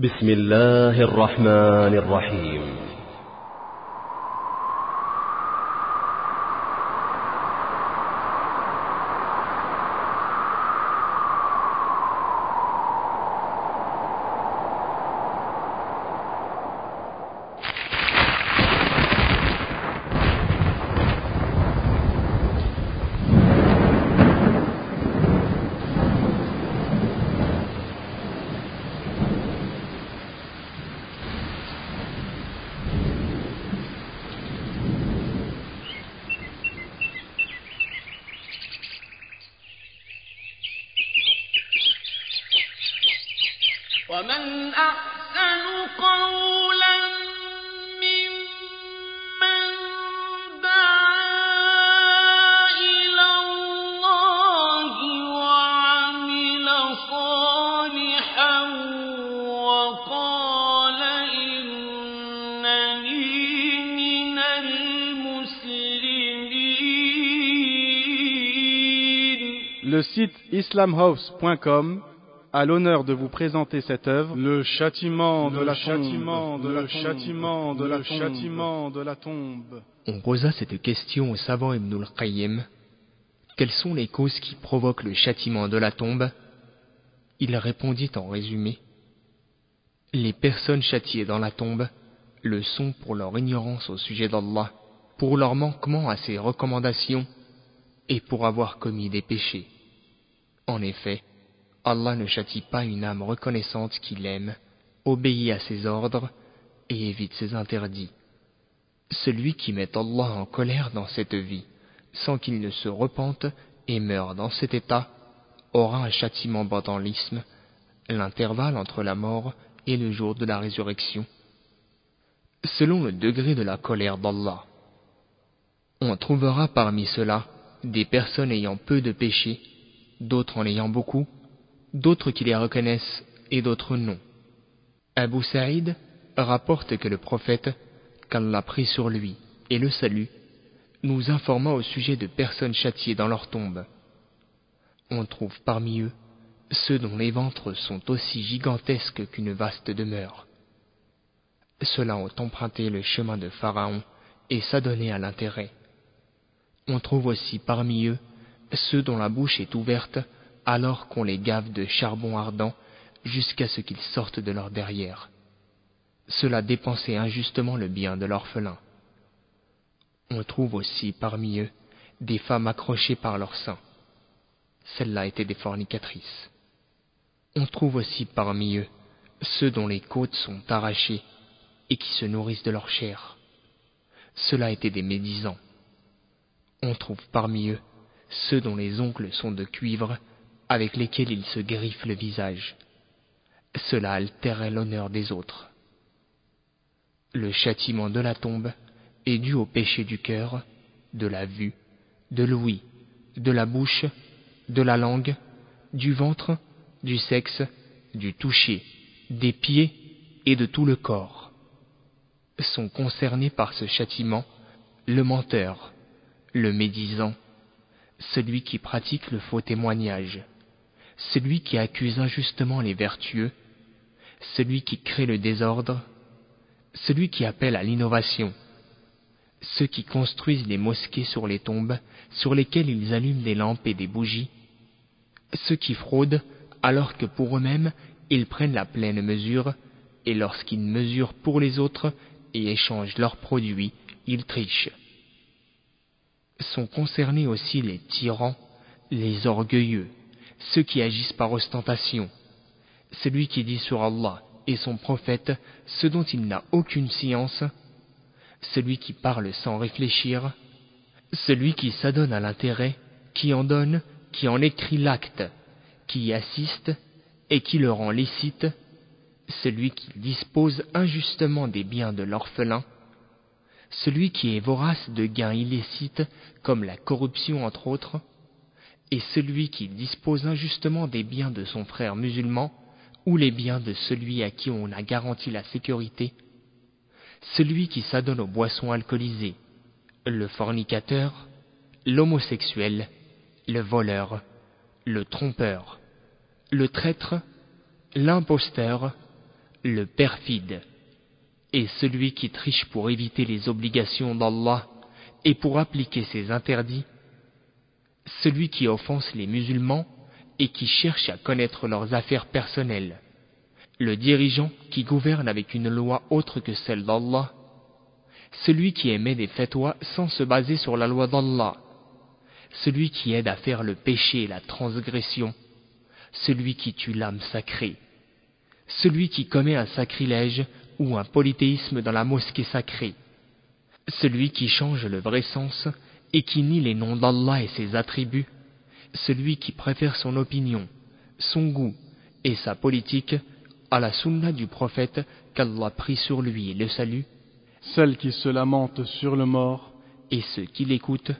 بسم الله الرحمن الرحيم. ومن أحسن قولا ممن دعا إلى الله وعمل صالحا وقال إنني من المسلمين. Le site islamhouse.com a l'honneur de vous présenter cette œuvre, Le châtiment de Le la châtiment tombe, de la châtiment de la châtiment de la tombe. On posa cette question au savant Ibn al-Qayyim. Quelles sont les causes qui provoquent le châtiment de la tombe? Il répondit en résumé Les personnes châtiées dans la tombe le sont pour leur ignorance au sujet d'Allah, pour leur manquement à ses recommandations et pour avoir commis des péchés. En effet, Allah ne châtie pas une âme reconnaissante qu'il aime, obéit à ses ordres et évite ses interdits. Celui qui met Allah en colère dans cette vie, sans qu'il ne se repente et meure dans cet état, aura un châtiment pendant l'isme, l'intervalle entre la mort et le jour de la résurrection. Selon le degré de la colère d'Allah, on trouvera parmi ceux-là des personnes ayant peu de péchés, d'autres en ayant beaucoup, d'autres qui les reconnaissent et d'autres non. Abu Saïd rapporte que le prophète, qu'Allah prit sur lui et le salut, nous informa au sujet de personnes châtiées dans leur tombe. On trouve parmi eux ceux dont les ventres sont aussi gigantesques qu'une vaste demeure. Ceux-là ont emprunté le chemin de Pharaon et s'adonné à l'intérêt. On trouve aussi parmi eux ceux dont la bouche est ouverte alors qu'on les gave de charbon ardent jusqu'à ce qu'ils sortent de leur derrière. Cela dépensait injustement le bien de l'orphelin. On trouve aussi parmi eux des femmes accrochées par leurs seins. Celles-là étaient des fornicatrices. On trouve aussi parmi eux ceux dont les côtes sont arrachées et qui se nourrissent de leur chair. Ceux-là étaient des médisants. On trouve parmi eux ceux dont les ongles sont de cuivre avec lesquels ils se griffent le visage. Cela altérait l'honneur des autres. Le châtiment de la tombe est dû au péché du cœur, de la vue, de l'ouïe, de la bouche, de la langue, du ventre, du sexe, du toucher, des pieds et de tout le corps. Sont concernés par ce châtiment le menteur, le médisant, celui qui pratique le faux témoignage, celui qui accuse injustement les vertueux, celui qui crée le désordre, celui qui appelle à l'innovation, ceux qui construisent des mosquées sur les tombes, sur lesquelles ils allument des lampes et des bougies, ceux qui fraudent alors que pour eux-mêmes ils prennent la pleine mesure, et lorsqu'ils mesurent pour les autres et échangent leurs produits, ils trichent. Sont concernés aussi les tyrans, les orgueilleux, ceux qui agissent par ostentation, celui qui dit sur Allah et son prophète ce dont il n'a aucune science, celui qui parle sans réfléchir, celui qui s'adonne à l'intérêt, qui en donne, qui en écrit l'acte, qui y assiste et qui le rend licite, celui qui dispose injustement des biens de l'orphelin, celui qui est vorace de gains illicites comme la corruption entre autres, et celui qui dispose injustement des biens de son frère musulman ou les biens de celui à qui on a garanti la sécurité, celui qui s'adonne aux boissons alcoolisées, le fornicateur, l'homosexuel, le voleur, le trompeur, le traître, l'imposteur, le perfide, et celui qui triche pour éviter les obligations d'Allah et pour appliquer ses interdits, celui qui offense les musulmans et qui cherche à connaître leurs affaires personnelles, le dirigeant qui gouverne avec une loi autre que celle d'Allah, celui qui émet des fatwas sans se baser sur la loi d'Allah, celui qui aide à faire le péché et la transgression, celui qui tue l'âme sacrée, celui qui commet un sacrilège ou un polythéisme dans la mosquée sacrée, celui qui change le vrai sens et qui nie les noms d'Allah et ses attributs, celui qui préfère son opinion, son goût et sa politique à la sunna du prophète qu'Allah prit sur lui et le salut, celle qui se lamente sur le mort, et ceux qui l'écoutent,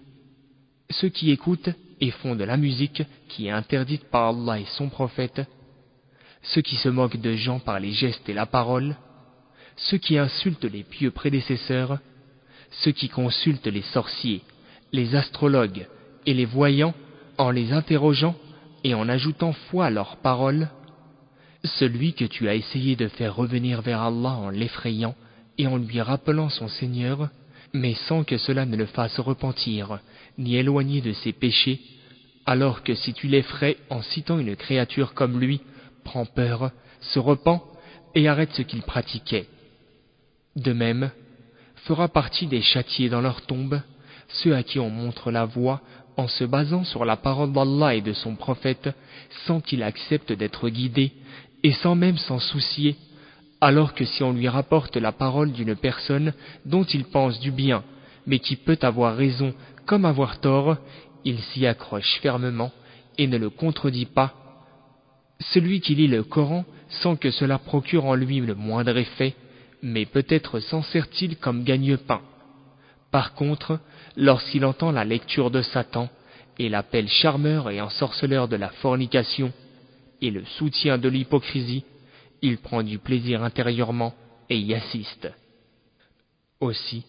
ceux qui écoutent et font de la musique qui est interdite par Allah et son prophète, ceux qui se moquent de gens par les gestes et la parole, ceux qui insultent les pieux prédécesseurs, ceux qui consultent les sorciers, les astrologues et les voyants en les interrogeant et en ajoutant foi à leurs paroles, celui que tu as essayé de faire revenir vers Allah en l'effrayant et en lui rappelant son Seigneur, mais sans que cela ne le fasse repentir, ni éloigner de ses péchés, alors que si tu l'effraies en citant une créature comme lui, prend peur, se repent et arrête ce qu'il pratiquait. De même, fera partie des châtiés dans leur tombe, ceux à qui on montre la voie en se basant sur la parole d'Allah et de son prophète, sans qu'il accepte d'être guidé, et sans même s'en soucier, alors que si on lui rapporte la parole d'une personne dont il pense du bien, mais qui peut avoir raison comme avoir tort, il s'y accroche fermement et ne le contredit pas. Celui qui lit le Coran sans que cela procure en lui le moindre effet, mais peut-être s'en sert-il comme gagne-pain. Par contre, lorsqu'il entend la lecture de Satan et l'appel charmeur et ensorceleur de la fornication et le soutien de l'hypocrisie, il prend du plaisir intérieurement et y assiste. Aussi,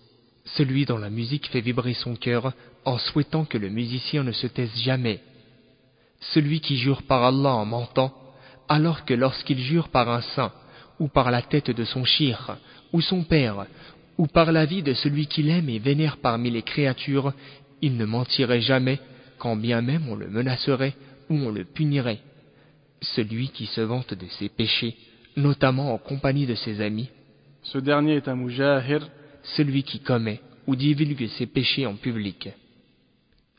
celui dont la musique fait vibrer son cœur en souhaitant que le musicien ne se taise jamais. Celui qui jure par Allah en mentant, alors que lorsqu'il jure par un saint, ou par la tête de son chir, ou son père, ou par la vie de celui qu'il aime et vénère parmi les créatures, il ne mentirait jamais, quand bien même on le menacerait ou on le punirait. Celui qui se vante de ses péchés, notamment en compagnie de ses amis, ce dernier est un mujahir, celui qui commet ou divulgue ses péchés en public,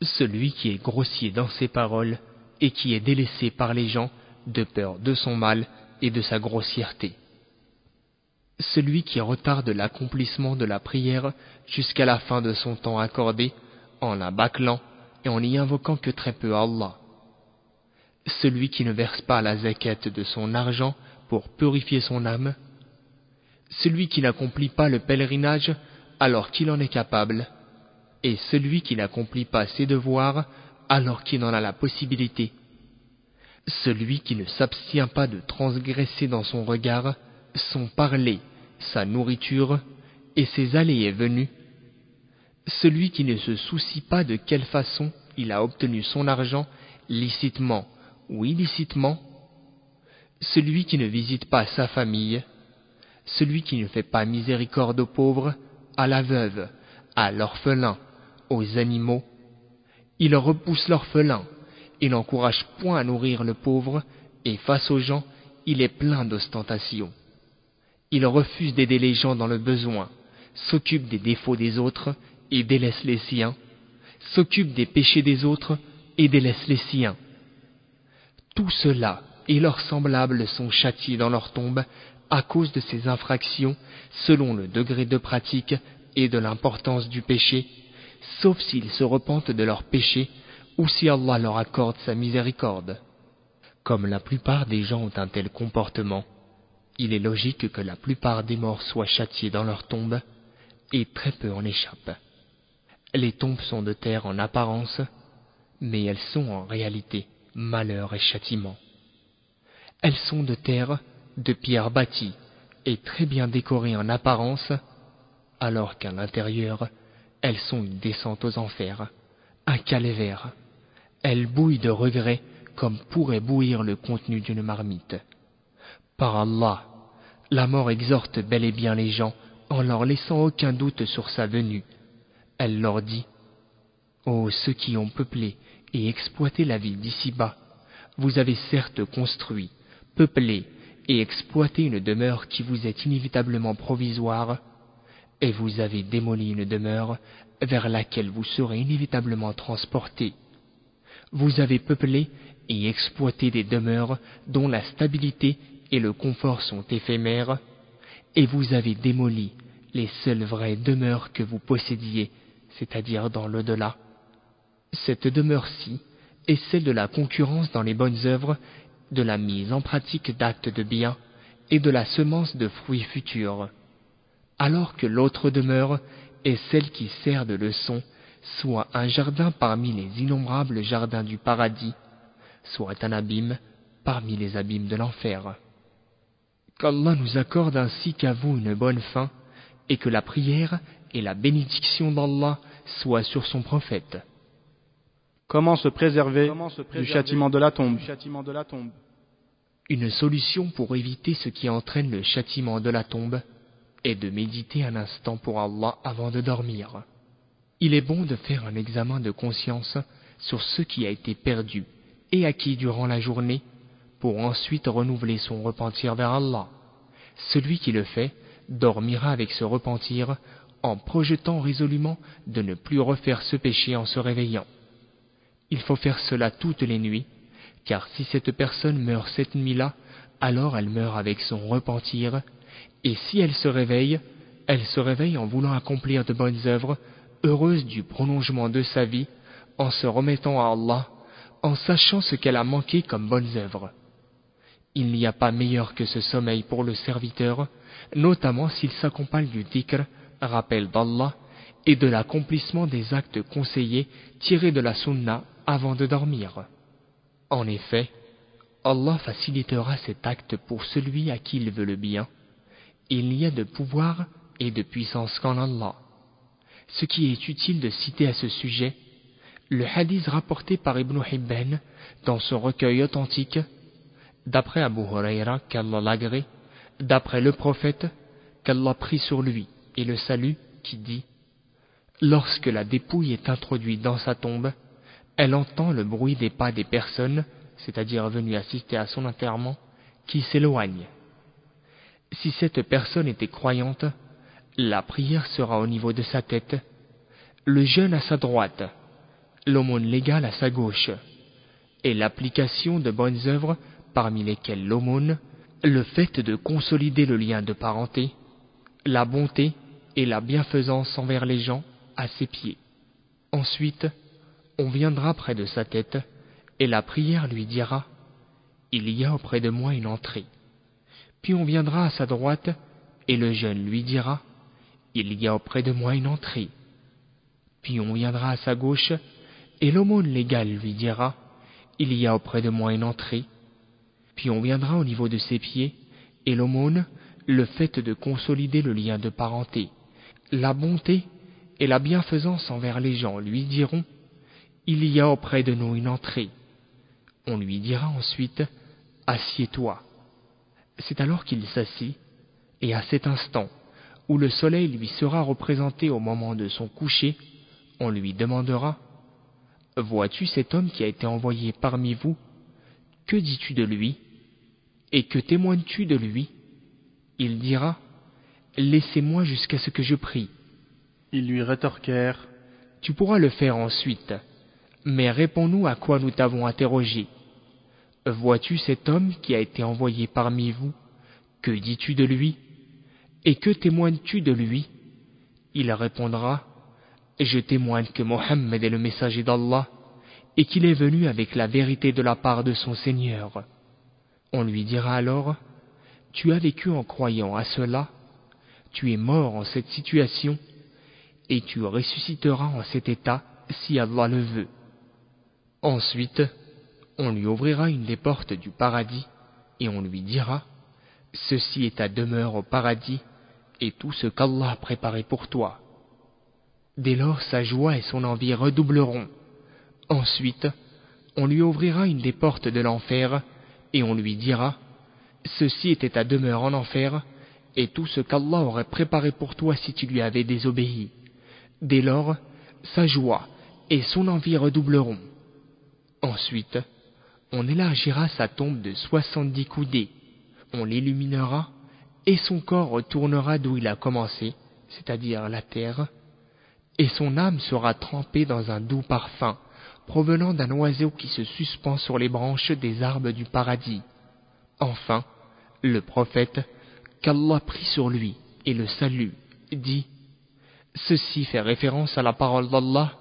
celui qui est grossier dans ses paroles et qui est délaissé par les gens de peur de son mal et de sa grossièreté celui qui retarde l'accomplissement de la prière jusqu'à la fin de son temps accordé, en la bâclant et en n'y invoquant que très peu Allah. Celui qui ne verse pas la zakat de son argent pour purifier son âme. Celui qui n'accomplit pas le pèlerinage alors qu'il en est capable. Et celui qui n'accomplit pas ses devoirs alors qu'il en a la possibilité. Celui qui ne s'abstient pas de transgresser dans son regard, son parler sa nourriture et ses allées et venues, celui qui ne se soucie pas de quelle façon il a obtenu son argent, licitement ou illicitement, celui qui ne visite pas sa famille, celui qui ne fait pas miséricorde aux pauvres, à la veuve, à l'orphelin, aux animaux, il repousse l'orphelin, il n'encourage point à nourrir le pauvre, et face aux gens, il est plein d'ostentation. Il refuse d'aider les gens dans le besoin, s'occupe des défauts des autres et délaisse les siens, s'occupe des péchés des autres et délaisse les siens. Tout cela et leurs semblables sont châtiés dans leur tombe à cause de ces infractions selon le degré de pratique et de l'importance du péché, sauf s'ils se repentent de leurs péchés ou si Allah leur accorde sa miséricorde. Comme la plupart des gens ont un tel comportement, il est logique que la plupart des morts soient châtiés dans leur tombe, et très peu en échappent. Les tombes sont de terre en apparence, mais elles sont en réalité malheur et châtiment. Elles sont de terre, de pierre bâtie, et très bien décorées en apparence, alors qu'à l'intérieur, elles sont une descente aux enfers, un calvaire. Elles bouillent de regret comme pourrait bouillir le contenu d'une marmite. Par Allah, La mort exhorte bel et bien les gens en leur laissant aucun doute sur sa venue. Elle leur dit Ô ceux qui ont peuplé et exploité la vie d'ici-bas, vous avez certes construit, peuplé et exploité une demeure qui vous est inévitablement provisoire, et vous avez démoli une demeure vers laquelle vous serez inévitablement transportés. Vous avez peuplé et exploité des demeures dont la stabilité et le confort sont éphémères, et vous avez démoli les seules vraies demeures que vous possédiez, c'est-à-dire dans l'au-delà. Cette demeure-ci est celle de la concurrence dans les bonnes œuvres, de la mise en pratique d'actes de bien et de la semence de fruits futurs, alors que l'autre demeure est celle qui sert de leçon, soit un jardin parmi les innombrables jardins du paradis, soit un abîme parmi les abîmes de l'enfer. Qu'Allah nous accorde ainsi qu'à vous une bonne fin, et que la prière et la bénédiction d'Allah soient sur son prophète. Comment se préserver, du châtiment de la tombe? Une solution pour éviter ce qui entraîne le châtiment de la tombe est de méditer un instant pour Allah avant de dormir. Il est bon de faire un examen de conscience sur ce qui a été perdu et acquis durant la journée pour ensuite renouveler son repentir vers Allah. Celui qui le fait dormira avec ce repentir en projetant résolument de ne plus refaire ce péché en se réveillant. Il faut faire cela toutes les nuits, car si cette personne meurt cette nuit-là, alors elle meurt avec son repentir, et si elle se réveille, elle se réveille en voulant accomplir de bonnes œuvres, heureuse du prolongement de sa vie, en se remettant à Allah, en sachant ce qu'elle a manqué comme bonnes œuvres. Il n'y a pas meilleur que ce sommeil pour le serviteur, notamment s'il s'accompagne du dhikr, rappel d'Allah, et de l'accomplissement des actes conseillés tirés de la sunna avant de dormir. En effet, Allah facilitera cet acte pour celui à qui il veut le bien. Il n'y a de pouvoir et de puissance qu'en Allah. Ce qui est utile de citer à ce sujet, le hadith rapporté par Ibn Hibban dans son recueil authentique, d'après Abu Huraira qu'Allah l'agrée, d'après le prophète qu'Allah prie sur lui et le salut qui dit Lorsque la dépouille est introduite dans sa tombe, elle entend le bruit des pas des personnes, c'est-à-dire venues assister à son enterrement, qui s'éloignent. Si cette personne était croyante, la prière sera au niveau de sa tête, le jeûne à sa droite, l'aumône légale à sa gauche, et l'application de bonnes œuvres, parmi lesquelles l'aumône, le fait de consolider le lien de parenté, la bonté et la bienfaisance envers les gens à ses pieds. Ensuite, on viendra près de sa tête, et la prière lui dira Il y a auprès de moi une entrée. Puis on viendra à sa droite, et le jeune lui dira Il y a auprès de moi une entrée. Puis on viendra à sa gauche, et l'aumône légal lui dira Il y a auprès de moi une entrée. Puis on viendra au niveau de ses pieds, et l'aumône, le fait de consolider le lien de parenté, la bonté et la bienfaisance envers les gens lui diront il y a auprès de nous une entrée. On lui dira ensuite, Assieds-toi. C'est alors qu'il s'assit, et à cet instant, où le soleil lui sera représenté au moment de son coucher, on lui demandera, Vois-tu cet homme qui a été envoyé parmi vous? Que dis-tu de lui? Et que témoignes-tu de lui? Il dira, Laissez-moi jusqu'à ce que je prie. Ils lui rétorquèrent, Tu pourras le faire ensuite. Mais réponds-nous à quoi nous t'avons interrogé. Vois-tu cet homme qui a été envoyé parmi vous? Que dis-tu de lui? Et que témoignes-tu de lui? Il répondra Je témoigne que Mohammed est le messager d'Allah et qu'il est venu avec la vérité de la part de son Seigneur. On lui dira alors Tu as vécu en croyant à cela, tu es mort en cette situation, et tu ressusciteras en cet état si Allah le veut. Ensuite, on lui ouvrira une des portes du paradis et on lui dira Ceci est ta demeure au paradis et tout ce qu'Allah a préparé pour toi. Dès lors, sa joie et son envie redoubleront. Ensuite, on lui ouvrira une des portes de l'enfer et on lui dira Ceci était ta demeure en enfer et tout ce qu'Allah aurait préparé pour toi si tu lui avais désobéi. Dès lors, sa joie et son envie redoubleront. Ensuite, on élargira sa tombe de soixante-dix coudées, on l'illuminera, et son corps retournera d'où il a commencé, c'est-à-dire la terre, et son âme sera trempée dans un doux parfum, provenant d'un oiseau qui se suspend sur les branches des arbres du paradis. Enfin, le prophète, qu'Allah prie sur lui et le salue, dit Ceci fait référence à la parole d'Allah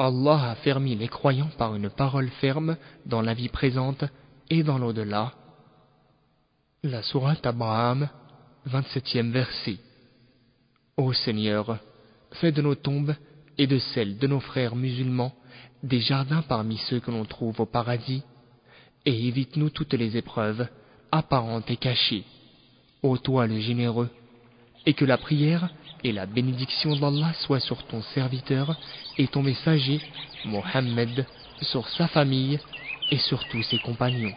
Allah a fermi les croyants par une parole ferme dans la vie présente et dans l'au-delà. La sourate Abraham, 27e verset. Ô Seigneur, fais de nos tombes et de celles de nos frères musulmans des jardins parmi ceux que l'on trouve au paradis, et évite-nous toutes les épreuves, apparentes et cachées. Ô toi le généreux, et que la prière et la bénédiction d'Allah soient sur ton serviteur et ton messager, Mohammed, sur sa famille et sur tous ses compagnons.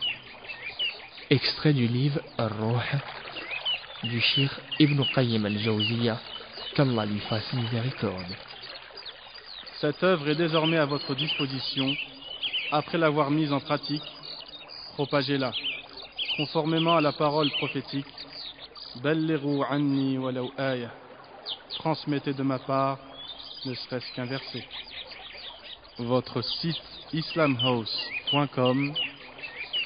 Extrait du livre Ar-Ruh du Shir Ibn Qayyim al-Jawziyah, qu'Allah lui fasse miséricorde. Cette œuvre est désormais à votre disposition. Après l'avoir mise en pratique, propagez-la, conformément à la parole prophétique. Anni walau. Transmettez de ma part, ne serait-ce qu'un verset. Votre site islamhouse.com,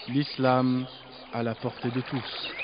l'islam à la portée de tous.